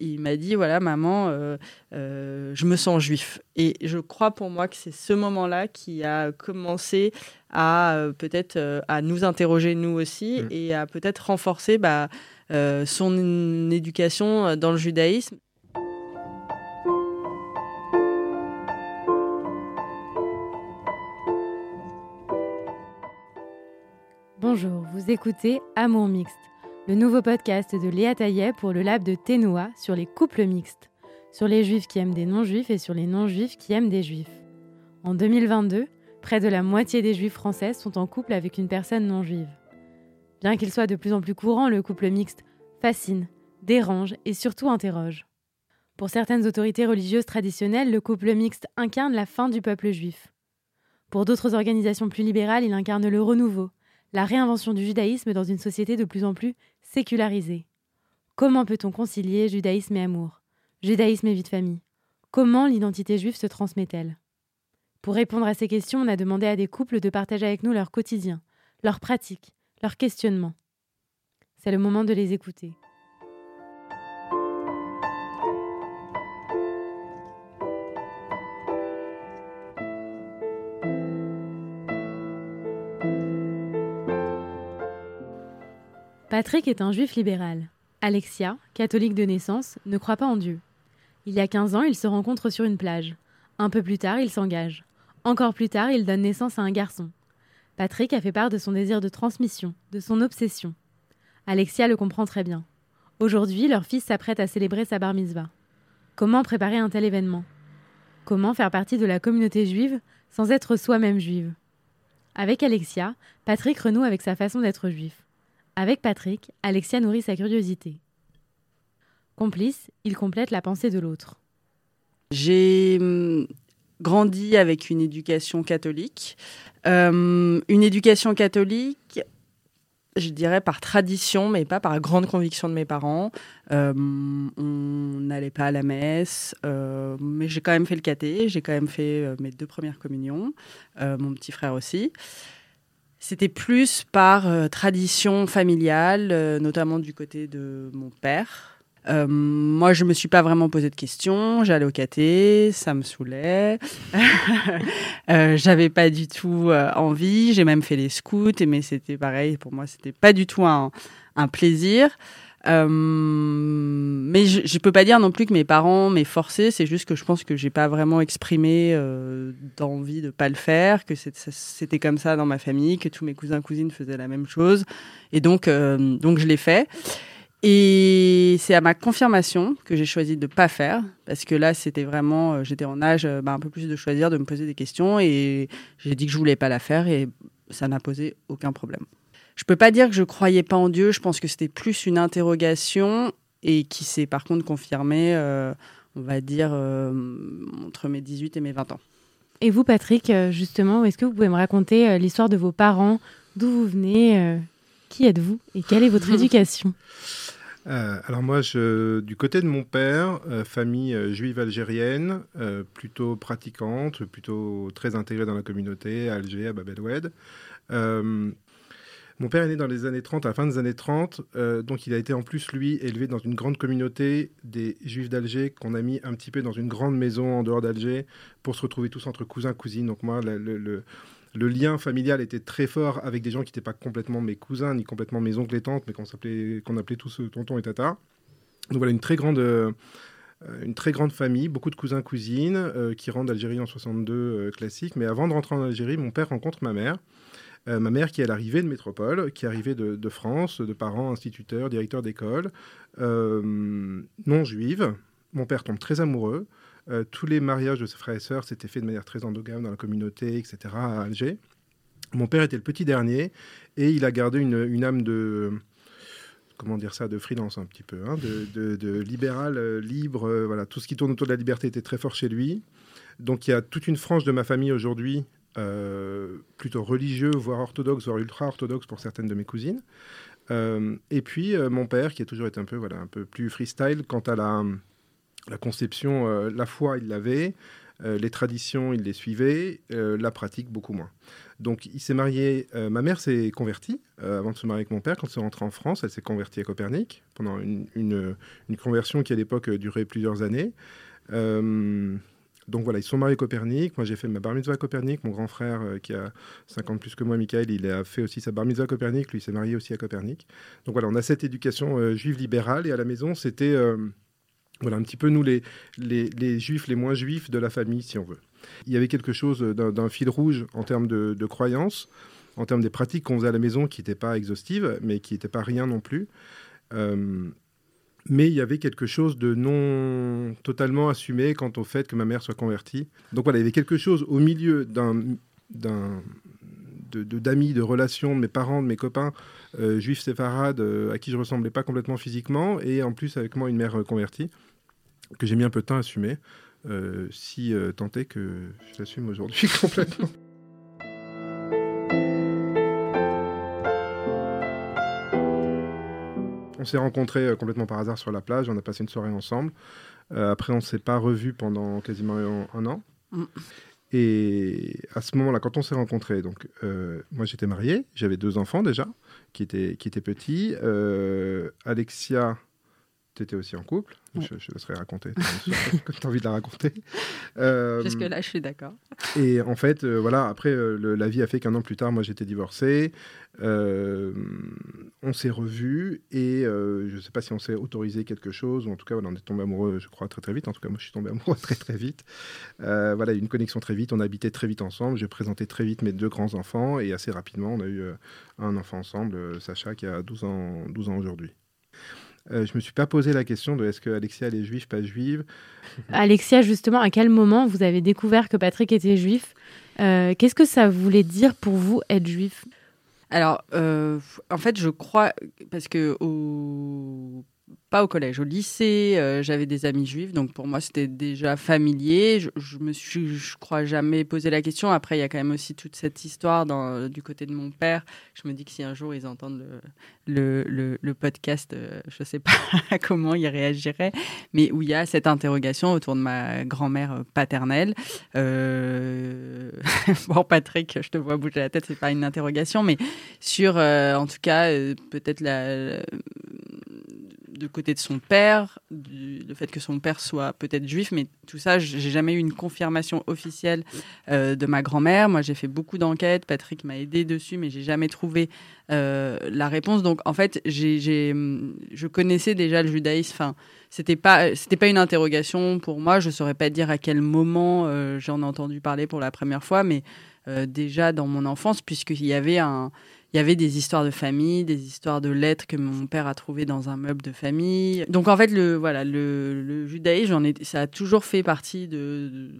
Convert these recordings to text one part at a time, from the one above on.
Il m'a dit voilà maman, euh, euh, je me sens juif. Et je crois pour moi que c'est ce moment-là qui a commencé à euh, peut-être à nous interroger nous aussi mm. et à peut-être renforcer bah, son éducation dans le judaïsme. Bonjour, vous écoutez Amour Mixte le nouveau podcast de Léa Taillet pour le lab de Ténoa sur les couples mixtes, sur les juifs qui aiment des non-juifs et sur les non-juifs qui aiment des juifs. En 2022, près de la moitié des juifs français sont en couple avec une personne non-juive. Bien qu'il soit de plus en plus courant, le couple mixte fascine, dérange et surtout interroge. Pour certaines autorités religieuses traditionnelles, le couple mixte incarne la fin du peuple juif. Pour d'autres organisations plus libérales, il incarne le renouveau, la réinvention du judaïsme dans une société de plus en plus sécularisée. Comment peut-on concilier judaïsme et amour? Judaïsme et vie de famille Comment l'identité juive se transmet-elle? Pour répondre à ces questions, on a demandé à des couples de partager avec nous leur quotidien, leurs pratiques, leurs questionnements. C'est le moment de les écouter. Patrick est un juif libéral. Alexia, catholique de naissance, ne croit pas en Dieu. Il y a 15 ans, ils se rencontrent sur une plage. Un peu plus tard, ils s'engagent. Encore plus tard, ils donnent naissance à un garçon. Patrick a fait part de son désir de transmission, de son obsession. Alexia le comprend très bien. Aujourd'hui, leur fils s'apprête à célébrer sa bar mitzvah. Comment préparer un tel événement? Comment faire partie de la communauté juive sans être soi-même juive? Avec Alexia, Patrick renoue avec sa façon d'être juif. Avec Patrick, Alexia nourrit sa curiosité. Complice, il complète la pensée de l'autre. J'ai hum, grandi avec une éducation catholique. Hum, une éducation catholique, je dirais par tradition, mais pas par grande conviction de mes parents. Hum, on n'allait pas à la messe, mais j'ai quand même fait le caté, j'ai quand même fait euh, mes deux premières communions, euh, mon petit frère aussi. C'était plus par euh, tradition familiale, euh, notamment du côté de mon père. Euh, moi, je me suis pas vraiment posé de questions. J'allais au caté, ça me saoulait. J'avais pas du tout envie. J'ai même fait les scouts, mais c'était pareil. Pour moi, c'était pas du tout un plaisir. Euh, mais je ne peux pas dire non plus que mes parents m'aient forcé. C'est juste que je pense que j'ai pas vraiment exprimé euh, d'envie de pas le faire, que c'était comme ça dans ma famille, que tous mes cousins cousines faisaient la même chose, et donc euh, donc je l'ai fait. Et c'est à ma confirmation que j'ai choisi de pas faire, parce que là, c'était vraiment, j'étais en âge bah, un peu plus de choisir, de me poser des questions, et j'ai dit que je voulais pas la faire, et ça n'a posé aucun problème. Je peux pas dire que je croyais pas en Dieu. Je pense que c'était plus une interrogation et qui s'est par contre confirmée, euh, on va dire, euh, entre mes 18 et mes 20 ans. Et vous, Patrick, euh, justement, est-ce que vous pouvez me raconter l'histoire de vos parents, d'où vous venez, qui êtes-vous et quelle est votre éducation? Alors moi, je, du côté de mon père, famille juive algérienne, plutôt pratiquante, plutôt très intégrée dans la communauté, à Alger, à Bab el mon père est né dans les années 30, à la fin des années 30, euh, donc il a été en plus, lui, élevé dans une grande communauté des Juifs d'Alger qu'on a mis un petit peu dans une grande maison en dehors d'Alger pour se retrouver tous entre cousins, cousines. Donc moi, le, lien familial était très fort avec des gens qui n'étaient pas complètement mes cousins, ni complètement mes oncles et tantes, mais qu'on appelait, qu'on appelait tous tonton et tata. Donc voilà, une très grande... Euh, une très grande famille, beaucoup de cousins, cousines, euh, qui rentrent d'Algérie en 62 classique. Mais avant de rentrer en Algérie, mon père rencontre ma mère. Euh, ma mère qui est l'arrivée de métropole, qui est arrivée de, France, de parents, instituteurs, directeurs d'école, euh, non juive. Mon père tombe très amoureux. Euh, tous les mariages de ses frères et sœurs s'étaient faits de manière très endogame dans la communauté, etc., à Alger. Mon père était le petit dernier et il a gardé une, âme de comment dire ça, de freelance un petit peu, hein, de, libéral, libre, voilà, tout ce qui tourne autour de la liberté était très fort chez lui. Donc il y a toute une frange de ma famille aujourd'hui euh, plutôt religieux, voire orthodoxe, voire ultra-orthodoxe pour certaines de mes cousines. Euh, et puis euh, mon père, qui a toujours été un peu, voilà, un peu plus freestyle quant à la, la conception, la foi, il l'avait. les traditions, il les suivait, la pratique, beaucoup moins. Donc il s'est marié, ma mère s'est convertie avant de se marier avec mon père. Quand elle est rentrée en France, elle s'est convertie à Copernic pendant une, une, une conversion qui à l'époque durait plusieurs années. Donc voilà, ils sont mariés à Copernic. Moi, j'ai fait ma bar mitzvah à Copernic. Mon grand frère, euh, qui a 50 plus que moi, Michael, il a fait aussi sa bar mitzvah à Copernic. Lui, s'est marié aussi à Copernic. Donc voilà, on a cette éducation euh, juive libérale. Et à la maison, c'était euh, voilà, un petit peu nous, les, les, juifs les moins juifs de la famille, si on veut. Il y avait quelque chose d'un fil rouge en termes de, de croyances, en termes des pratiques qu'on faisait à la maison qui n'étaient pas exhaustives, mais qui n'étaient pas rien non plus mais il y avait quelque chose de non totalement assumé quant au fait que ma mère soit convertie. Donc voilà, il y avait quelque chose au milieu d'un d'amis, de, relations de mes parents, de mes copains euh, juifs séfarades euh, à qui je ressemblais pas complètement physiquement, et en plus avec moi une mère euh, convertie, que j'ai mis un peu de temps à assumer, si tant est que je l'assume aujourd'hui complètement. S'est rencontrés euh, complètement par hasard sur la plage, on a passé une soirée ensemble. Euh, après, on ne s'est pas revus pendant quasiment un, an. Mm. Et à ce moment-là, quand on s'est rencontrés, donc euh, moi j'étais marié, j'avais deux enfants déjà, qui étaient, qui étaient petits. Alexia tu étais aussi en couple. Je, je, laisserai raconter quand tu as envie de la raconter. Euh, Jusque-là, je suis d'accord. Et en fait, euh, voilà, après, euh, la vie a fait qu'un an plus tard, moi, j'étais divorcé. Euh, on s'est revus et je ne sais pas si on s'est autorisé quelque chose, ou en tout cas, on est tombé amoureux, je crois, très très vite. En tout cas, moi, je suis tombé amoureux très très vite. voilà, une connexion très vite. On habitait très vite ensemble. J'ai présenté très vite mes deux grands-enfants et assez rapidement, on a eu un enfant ensemble, Sacha, qui a 12 ans, 12 ans aujourd'hui. Euh, je ne me suis pas posé la question de est-ce que Alexia elle est juive, pas juive. Alexia, justement, à quel moment vous avez découvert que Patrick était juif? Euh, Qu'est-ce que ça voulait dire pour vous être juif? Alors, euh, en fait, je crois, parce que au pas au collège, au lycée, euh, j'avais des amis juifs, donc pour moi c'était déjà familier. Je, je, me suis, je crois, jamais posé la question. Après, il y a quand même aussi toute cette histoire dans, du côté de mon père. Je me dis que si un jour ils entendent le, podcast, euh, je sais pas comment ils réagiraient, mais où il y a cette interrogation autour de ma grand-mère paternelle. Euh... bon, Patrick, je te vois bouger la tête, c'est pas une interrogation, mais sur, euh, en tout cas, peut-être la de côté de son père, le fait que son père soit peut-être juif, mais tout ça, j'ai jamais eu une confirmation officielle euh, de ma grand-mère. Moi, j'ai fait beaucoup d'enquêtes. Patrick m'a aidé dessus, mais j'ai jamais trouvé euh, la réponse. Donc, en fait, je connaissais déjà le judaïsme. Enfin, c'était pas, c'était pas une interrogation pour moi. Je saurais pas dire à quel moment euh, j'en ai entendu parler pour la première fois, mais déjà dans mon enfance, puisqu'il y avait un il y avait des histoires de famille, des histoires de lettres que mon père a trouvées dans un meuble de famille. Donc en fait, le, voilà, le, judaïsme, ça a toujours fait partie de,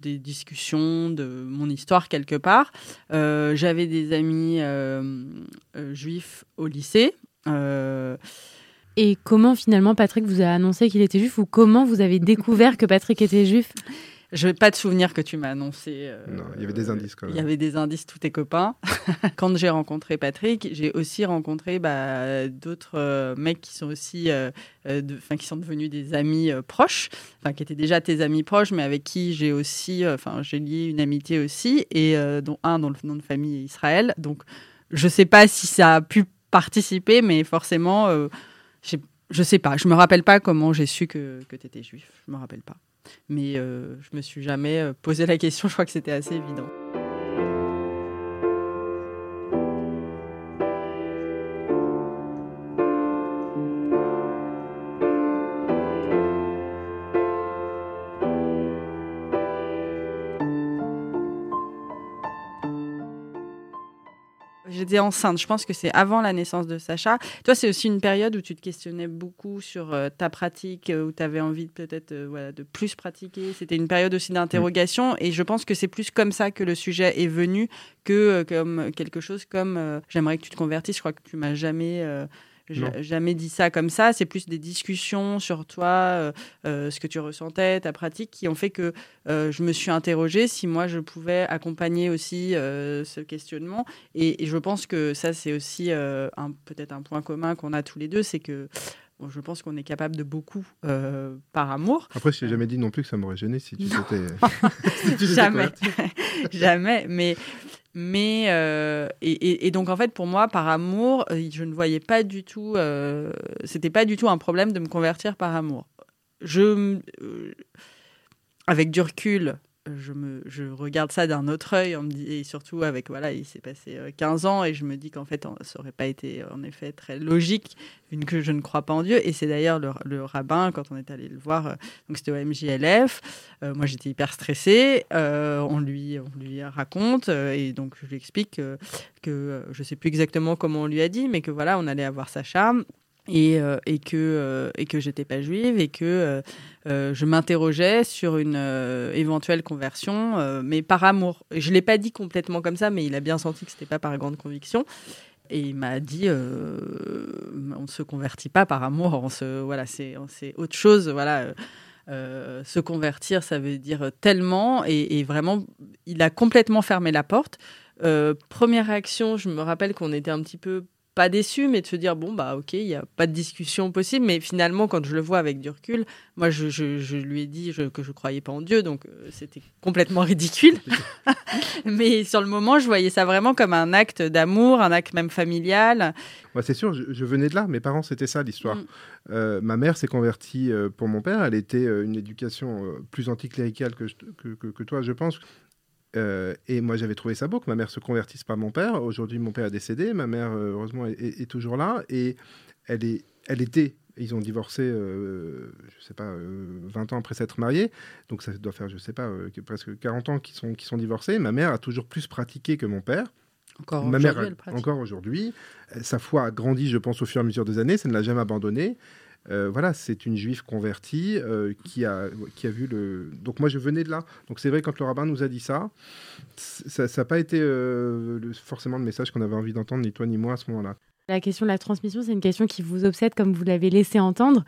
des discussions de mon histoire quelque part. Euh, j'avais des amis euh, euh, juifs au lycée. Et comment finalement Patrick vous a annoncé qu'il était juif ou comment vous avez découvert que Patrick était juif? Je n'ai pas de souvenir que tu m'as annoncé. Euh, non, il y avait des indices quand même. Il y avait des indices, tous tes copains. quand j'ai rencontré Patrick, j'ai aussi rencontré bah, d'autres euh, mecs qui sont aussi, euh, qui sont devenus des amis proches, enfin qui étaient déjà tes amis proches, mais avec qui j'ai aussi, enfin j'ai lié une amitié aussi, et dont un dont le nom de famille est Israël. Donc je sais pas si ça a pu participer, mais forcément, je sais pas. Je me rappelle pas comment j'ai su que, que tu étais juif. Je me rappelle pas. Mais euh, je me suis jamais euh, posé la question, je crois que c'était assez évident. J'étais enceinte. Je pense que c'est avant la naissance de Sacha. Toi, c'est aussi une période où tu te questionnais beaucoup sur euh, ta pratique, euh, où tu avais envie peut-être euh, de plus pratiquer. C'était une période aussi d'interrogation. Et je pense que c'est plus comme ça que le sujet est venu que comme quelque chose comme j'aimerais que tu te convertisses. Je crois que tu m'as jamais jamais dit ça comme ça. C'est plus des discussions sur toi, euh, euh, ce que tu ressentais, ta pratique, qui ont fait que euh, je me suis interrogée si moi je pouvais accompagner aussi ce questionnement. Et, je pense que ça, c'est aussi peut-être un point commun qu'on a tous les deux, c'est que je pense qu'on est capable de beaucoup par amour. Après, je t'ai jamais dit non plus que ça m'aurait gêné si tu t'étais. jamais, jamais. Mais mais et, et, donc en fait pour moi par amour je ne voyais pas du tout euh, c'était pas du tout un problème de me convertir par amour. Je avec du recul je, me, regarde ça d'un autre œil, et surtout avec, voilà, il s'est passé 15 euh, ans, et je me dis qu'en fait, ça n'aurait pas été en effet très logique, vu que je ne crois pas en Dieu. Et c'est d'ailleurs le, rabbin, quand on est allé le voir, euh, donc c'était au MJLF, euh, moi j'étais hyper stressée, on, lui, on lui raconte, et donc je lui explique que, je ne sais plus exactement comment on lui a dit, mais que voilà, on allait avoir Sacha et, euh, et que euh, et j'étais pas juive et que euh, je m'interrogeais sur une éventuelle conversion mais par amour. Je l'ai pas dit complètement comme ça mais il a bien senti que c'était pas par grande conviction. Et il m'a dit on ne se convertit pas par amour on se voilà c'est c'est autre chose voilà se convertir ça veut dire tellement. Et, et, vraiment il a complètement fermé la porte. Première réaction je me rappelle qu'on était un petit peu pas déçu, mais de se dire bon bah ok, il n'y a pas de discussion possible. Mais finalement, quand je le vois avec du recul, moi je, je, lui ai dit que je croyais pas en Dieu, donc euh, c'était complètement ridicule. mais sur le moment, je voyais ça vraiment comme un acte d'amour, un acte même familial. Ouais, c'est sûr, je, venais de là. Mes parents, c'était ça l'histoire. Mm. Euh, ma mère s'est convertie euh, pour mon père. Elle était une éducation plus anticléricale que, que, que, toi, je pense. Euh, et moi, j'avais trouvé ça beau que ma mère se convertisse pas mon père. Aujourd'hui, mon père a décédé. Ma mère, euh, heureusement, est, toujours là. Et elle, est, elle était. Ils ont divorcé, euh, je sais pas, 20 ans après s'être mariés. Donc ça doit faire, je sais pas, presque 40 ans qu'ils sont, sont divorcés. Ma mère a toujours plus pratiqué que mon père. Encore ma mère, encore aujourd'hui. Sa foi a grandi, je pense, au fur et à mesure des années. Ça ne l'a jamais abandonné. Euh, voilà, c'est une juive convertie euh, qui, a, qui a vu le. Donc moi, je venais de là. Donc c'est vrai, quand le rabbin nous a dit ça, ça n'a pas été euh, forcément le message qu'on avait envie d'entendre, ni toi ni moi, à ce moment-là. La question de la transmission, c'est une question qui vous obsède, comme vous l'avez laissé entendre.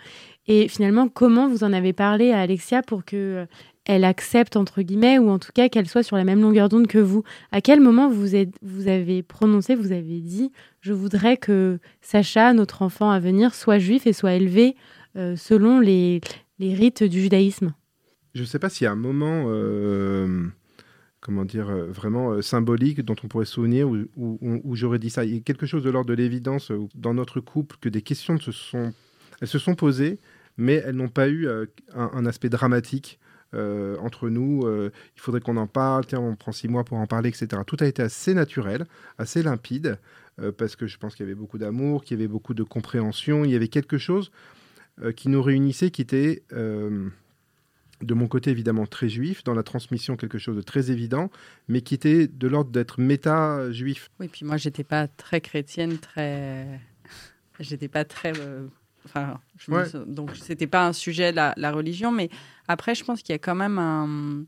Et finalement, comment vous en avez parlé à Alexia pour que elle accepte, entre guillemets, ou en tout cas qu'elle soit sur la même longueur d'onde que vous. À quel moment vous, êtes, vous avez prononcé, vous avez dit, je voudrais que Sacha, notre enfant à venir, soit juif et soit élevé euh, selon les, rites du judaïsme? Je ne sais pas s'il y a un moment, euh, comment dire, euh, vraiment symbolique dont on pourrait se souvenir où, j'aurais dit ça. Il y a quelque chose de l'ordre de l'évidence dans notre couple que des questions se sont, elles se sont posées, mais elles n'ont pas eu un aspect dramatique. Euh, entre nous, euh, il faudrait qu'on en parle, on prend six mois pour en parler, etc. Tout a été assez naturel, assez limpide, euh, parce que je pense qu'il y avait beaucoup d'amour, qu'il y avait beaucoup de compréhension, il y avait quelque chose qui nous réunissait, qui était de mon côté évidemment très juif, dans la transmission quelque chose de très évident, mais qui était de l'ordre d'être méta-juif. Oui, puis moi j'étais pas très chrétienne, très... J'étais pas très Enfin, je donc c'était pas un sujet la, la religion, mais après je pense qu'il y a quand même un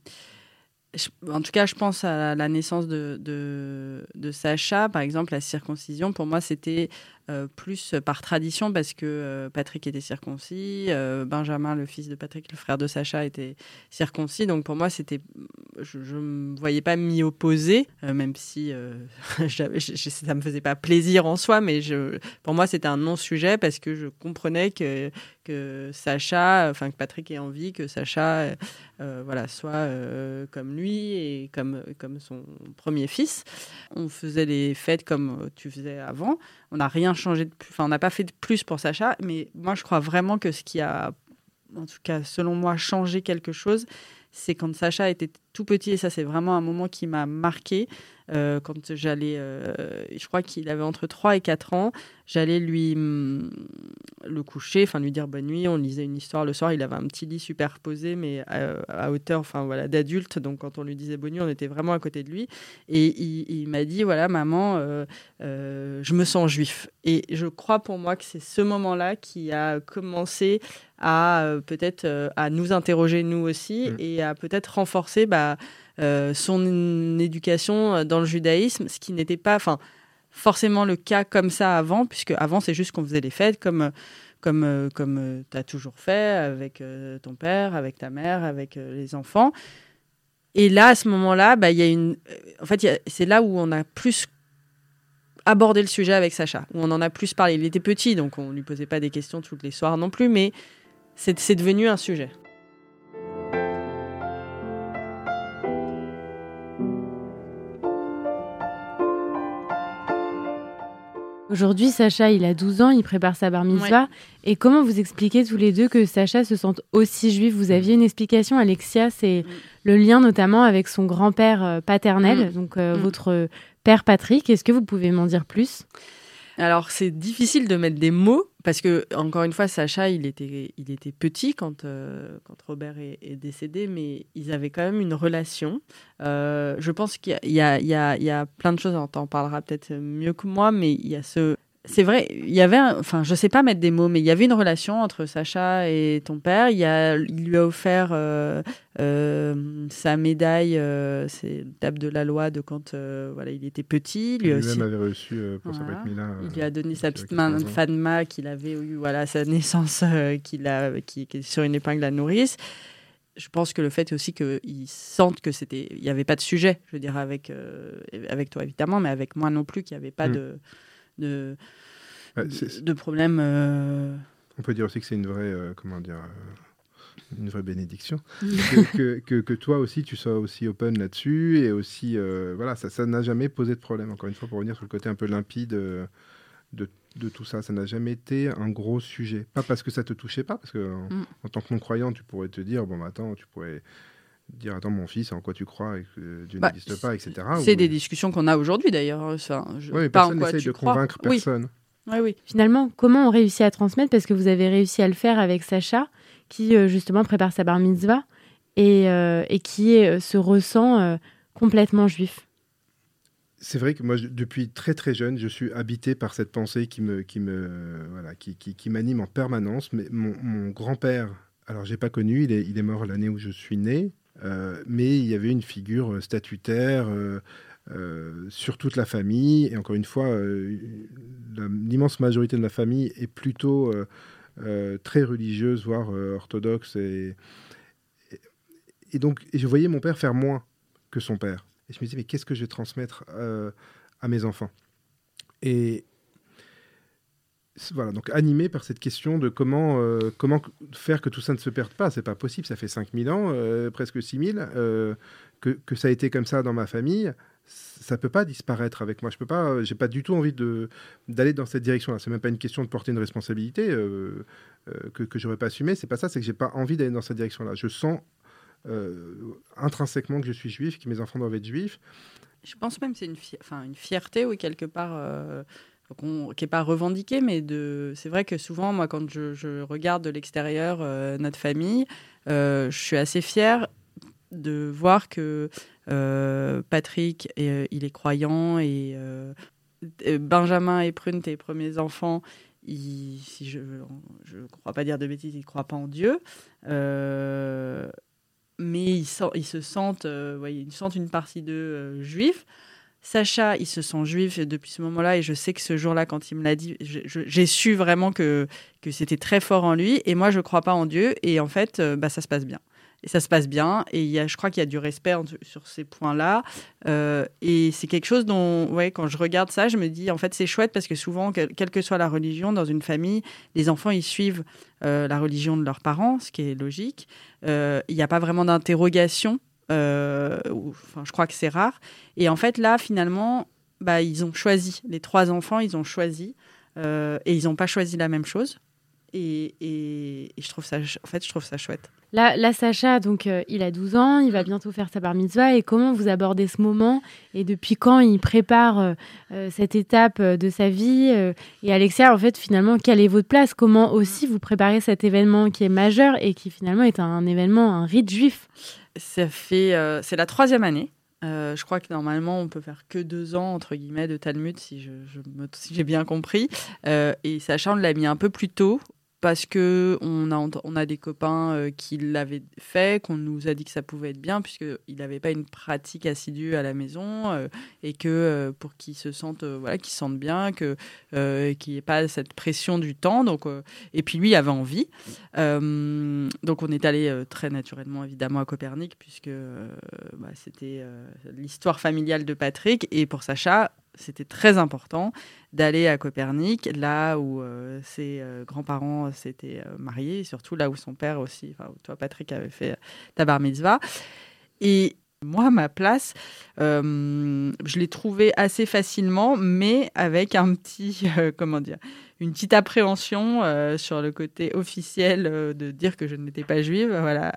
en tout cas, je pense à la naissance de, de, de, Sacha, par exemple, la circoncision. Pour moi, c'était euh, plus par tradition parce que euh, Patrick était circoncis, euh, Benjamin, le fils de Patrick, le frère de Sacha, était circoncis. Donc pour moi, c'était, je ne me voyais pas m'y opposer, même si ça ne me faisait pas plaisir en soi, mais pour moi, c'était un non-sujet parce que je comprenais que, que Sacha, enfin que Patrick ait envie que Sacha voilà, soit comme lui et comme, comme son premier fils. On faisait les fêtes comme tu faisais avant. On n'a rien changé de plus, enfin, on n'a pas fait de plus pour Sacha, mais moi, je crois vraiment que ce qui a, en tout cas, selon moi, changé quelque chose, c'est quand Sacha était tout petit, et ça, c'est vraiment un moment qui m'a marqué. Euh, quand j'allais, euh, je crois qu'il avait entre 3 et 4 ans, j'allais lui mm, le coucher, enfin lui dire bonne nuit, on lisait une histoire le soir, il avait un petit lit superposé mais à, hauteur enfin voilà d'adulte, donc quand on lui disait bonne nuit, on était vraiment à côté de lui et il, m'a dit voilà maman, euh, je me sens juif et je crois pour moi que c'est ce moment-là qui a commencé à peut-être à nous interroger nous aussi mmh. et à peut-être renforcer bah, euh, son éducation dans le judaïsme, ce qui n'était pas enfin, forcément le cas comme ça avant, puisque avant c'est juste qu'on faisait les fêtes comme, comme, comme tu as toujours fait avec euh, ton père, avec ta mère, avec euh, les enfants. Et là, à ce moment-là, bah, y a une... en fait, c'est là où on a plus abordé le sujet avec Sacha, où on en a plus parlé. Il était petit, donc on lui posait pas des questions toutes les soirs non plus, mais c'est devenu un sujet. Aujourd'hui, Sacha, il a 12 ans, il prépare sa bar mitzvah. Et comment vous expliquez tous les deux que Sacha se sente aussi juif Vous aviez une explication, Alexia, c'est mm. le lien notamment avec son grand-père euh, paternel, mm. donc euh, mm. votre père Patrick. Est-ce que vous pouvez m'en dire plus? Alors c'est difficile de mettre des mots parce que encore une fois Sacha il était il était petit quand euh, quand Robert est, décédé mais ils avaient quand même une relation. Euh, je pense qu'il y, y, il y a plein de choses on en parlera peut-être mieux que moi mais il y a ce c'est vrai, il y avait, enfin, je sais pas mettre des mots, mais il y avait une relation entre Sacha et ton père. Il, a, il lui a offert euh, euh, sa médaille, euh, c'est table de la loi de quand voilà, il était petit. Lui, aussi. même avait reçu pour sa Il lui a donné sa petite main de Fadma qu'il avait eu, voilà, sa naissance, qu'il a, qui, qui, est sur une épingle à nourrice je pense que le fait aussi qu'ils sentent que c'était, il n'y avait pas de sujet, je veux dire avec avec toi évidemment, mais avec moi non plus, qu'il n'y avait pas mm. de de, de, problèmes. Euh, On peut dire aussi que c'est une vraie, euh, comment dire, euh, une vraie bénédiction. que, que, que, toi aussi, tu sois aussi open là-dessus et aussi, voilà, ça n'a jamais posé de problème. Encore une fois, pour revenir sur le côté un peu limpide de, de tout ça, ça n'a jamais été un gros sujet. Pas parce que ça te touchait pas, parce que en, mm. tant que non-croyant, tu pourrais te dire, bon, bah, attends, tu pourrais dire attends mon fils en quoi tu crois et que Dieu bah, n'existe pas etc c'est des discussions qu'on a aujourd'hui d'ailleurs ça je... oui, pas personne n'essaie de convaincre personne oui. oui. finalement comment on réussit à transmettre parce que vous avez réussi à le faire avec Sacha qui euh, justement prépare sa bar mitzvah et, euh, et qui est, euh, se ressent complètement juif? C'est vrai que moi, depuis très très jeune, je suis habité par cette pensée qui me, qui me, voilà, qui, qui, qui m'anime en permanence. Mais mon, mon grand-père, alors j'ai pas connu, il est, il est mort l'année où je suis né, mais il y avait une figure euh, statutaire euh, sur toute la famille. Et encore une fois, l'immense majorité de la famille est plutôt très religieuse, voire orthodoxe. Et, donc, je voyais mon père faire moins que son père. Et je me disais, mais qu'est-ce que je vais transmettre à mes enfants? Voilà, donc animé par cette question de comment, euh, comment faire que tout ça ne se perde pas. C'est pas possible, ça fait 5000 ans, euh, presque 6000, euh, que, que, ça a été comme ça dans ma famille. Ça peut pas disparaître avec moi. Je peux pas, j'ai pas du tout envie de d'aller dans cette direction-là. C'est même pas une question de porter une responsabilité que, que j'aurais pas assumée. C'est pas ça. C'est que j'ai pas envie d'aller dans cette direction-là. Je sens intrinsèquement que je suis juif, que mes enfants doivent être juifs. Je pense même que c'est une, enfin, une fierté, oui, quelque part qui n'est pas revendiqué, mais de... c'est vrai que souvent, moi, quand je, regarde de l'extérieur euh, notre famille, euh, je suis assez fière de voir que euh, Patrick, il est croyant et Benjamin et Prune, tes premiers enfants, si je ne crois pas dire de bêtises, ils ne croient pas en Dieu. mais ils, ils, se sentent, ils sentent une partie d'eux juifs. Sacha, il se sent juif depuis ce moment-là et je sais que ce jour-là, quand il me l'a dit, j'ai su vraiment que, que c'était très fort en lui. Et moi, je ne crois pas en Dieu et en fait, euh, bah, ça se passe bien. Et ça se passe bien et y a, je crois qu'il y a du respect sur ces points-là. Euh, et c'est quelque chose dont, ouais, quand je regarde ça, je me dis, en fait, c'est chouette parce que souvent, quelle que soit la religion, dans une famille, les enfants, ils suivent euh, la religion de leurs parents, ce qui est logique. Il n'y a pas vraiment d'interrogation enfin, je crois que c'est rare. Et en fait, là, finalement, bah, ils ont choisi. Les trois enfants, ils ont choisi. Euh, et ils n'ont pas choisi la même chose. Et, et, je trouve ça, en fait, je trouve ça chouette. Là, là Sacha, donc, euh, il a 12 ans, il va bientôt faire sa bar mitzvah. Et comment vous abordez ce moment? Et depuis quand il prépare cette étape de sa vie Et Alexia, en fait, finalement, quelle est votre place? Comment aussi vous préparez cet événement qui est majeur et qui finalement est un événement, un rite juif? Ça fait, euh, c'est la troisième année. Euh, je crois que normalement, on peut faire que deux ans, entre guillemets, de Talmud, si, je, si j'ai bien compris. Euh, et Sacha, on l'a mis un peu plus tôt, parce que on a, on a des copains euh, qui l'avaient fait, qu'on nous a dit que ça pouvait être bien, puisqu'il n'avait pas une pratique assidue à la maison, euh, et que euh, pour qu'ils se sentent, voilà, qu'ils sentent bien, que qu'il n'y ait pas cette pression du temps. Donc, et puis lui il avait envie. donc on est allé très naturellement, évidemment, à Copernic, puisque bah, c'était l'histoire familiale de Patrick. Et pour Sacha, c'était très important d'aller à Copernic, là où euh, ses euh, grands-parents s'étaient euh, mariés, et surtout là où son père aussi, enfin, toi Patrick avait fait ta bar mitzvah. Et moi, ma place, je l'ai trouvée assez facilement, mais avec un petit, comment dire, une petite appréhension sur le côté officiel de dire que je n'étais pas juive, voilà,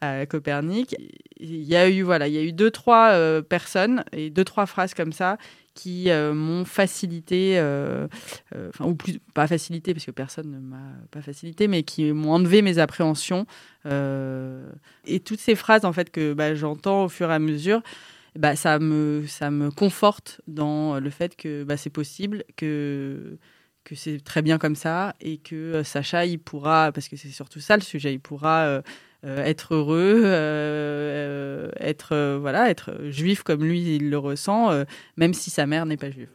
à, Copernic. Il y a eu, voilà, il y a eu deux, trois personnes et deux, trois phrases comme ça qui euh, m'ont facilité, euh, euh, enfin, ou plus, pas facilité, parce que personne ne m'a pas facilité, mais qui m'ont enlevé mes appréhensions. et toutes ces phrases, en fait, que bah, j'entends au fur et à mesure, bah, ça, me, ça me conforte dans le fait que bah, c'est possible, que que c'est très bien comme ça et que Sacha, il pourra, parce que c'est surtout ça le sujet, il pourra être heureux, euh, être euh, voilà, être juif comme lui il le ressent, même si sa mère n'est pas juive.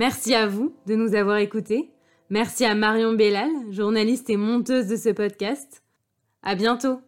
Merci à vous de nous avoir écoutés. Merci à Marion Bellal, journaliste et monteuse de ce podcast. À bientôt!